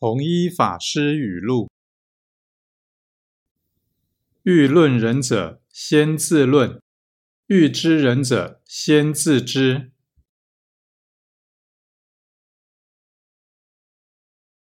弘一法师语录。欲论人者先自论欲知人者先自知。